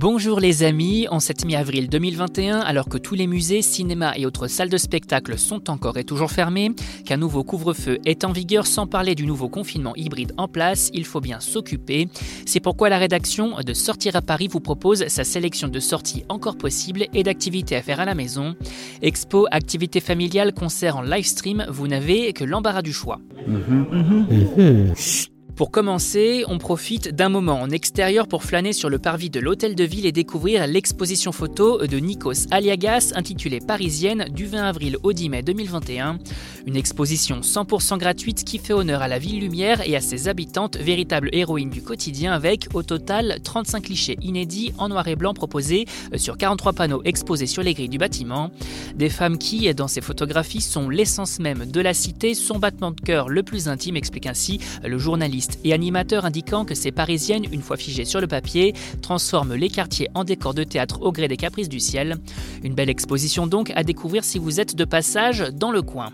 Bonjour les amis, en cette mi-avril 2021, alors que tous les musées, cinémas et autres salles de spectacle sont encore et toujours fermés, qu'un nouveau couvre-feu est en vigueur sans parler du nouveau confinement hybride en place, il faut bien s'occuper. C'est pourquoi la rédaction de Sortir à Paris vous propose sa sélection de sorties encore possibles et d'activités à faire à la maison. Expo, activités familiales, concerts en live stream, vous n'avez que l'embarras du choix. Pour commencer, on profite d'un moment en extérieur pour flâner sur le parvis de l'hôtel de ville et découvrir l'exposition photo de Nikos Aliagas intitulée Parisienne du 20 avril au 10 mai 2021. Une exposition 100% gratuite qui fait honneur à la ville lumière et à ses habitantes, véritables héroïnes du quotidien avec au total 35 clichés inédits en noir et blanc proposés sur 43 panneaux exposés sur les grilles du bâtiment. Des femmes qui, dans ces photographies, sont l'essence même de la cité, son battement de cœur le plus intime, explique ainsi le journaliste et animateur indiquant que ces Parisiennes, une fois figées sur le papier, transforment les quartiers en décors de théâtre au gré des caprices du ciel. Une belle exposition donc à découvrir si vous êtes de passage dans le coin.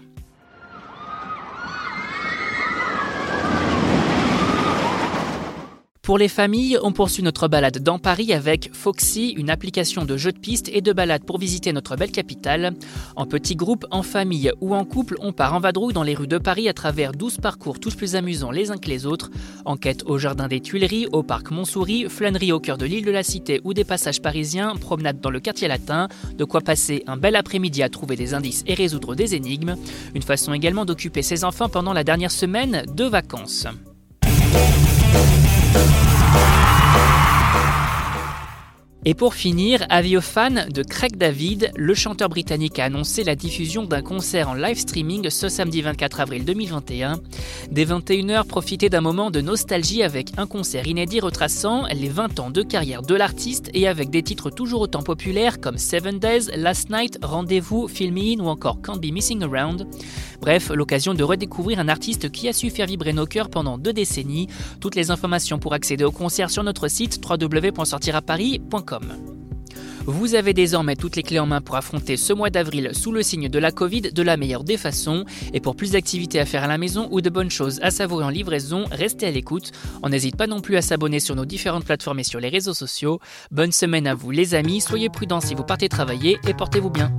Pour les familles, on poursuit notre balade dans Paris avec Foxy, une application de jeux de piste et de balade pour visiter notre belle capitale. En petits groupes, en famille ou en couple, on part en vadrouille dans les rues de Paris à travers 12 parcours tous plus amusants les uns que les autres. Enquête au jardin des Tuileries, au parc Montsouris, flânerie au cœur de l'île de la Cité ou des passages parisiens, promenade dans le quartier latin, de quoi passer un bel après-midi à trouver des indices et résoudre des énigmes. Une façon également d'occuper ses enfants pendant la dernière semaine de vacances. Et pour finir, avis aux de Craig David, le chanteur britannique a annoncé la diffusion d'un concert en live streaming ce samedi 24 avril 2021. Dès 21h, profitez d'un moment de nostalgie avec un concert inédit retraçant les 20 ans de carrière de l'artiste et avec des titres toujours autant populaires comme Seven Days, Last Night, Rendez-vous, Film In ou encore Can't Be Missing Around. Bref, l'occasion de redécouvrir un artiste qui a su faire vibrer nos cœurs pendant deux décennies. Toutes les informations pour accéder au concert sur notre site www.sortiraparis.com. Vous avez désormais toutes les clés en main pour affronter ce mois d'avril sous le signe de la Covid de la meilleure des façons. Et pour plus d'activités à faire à la maison ou de bonnes choses à savourer en livraison, restez à l'écoute. On n'hésite pas non plus à s'abonner sur nos différentes plateformes et sur les réseaux sociaux. Bonne semaine à vous les amis, soyez prudents si vous partez travailler et portez-vous bien.